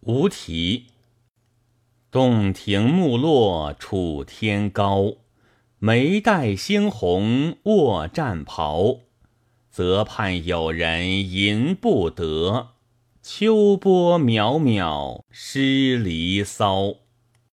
无题。洞庭木落楚天高，眉黛猩红卧战袍。则盼有人吟不得，秋波渺渺失离骚。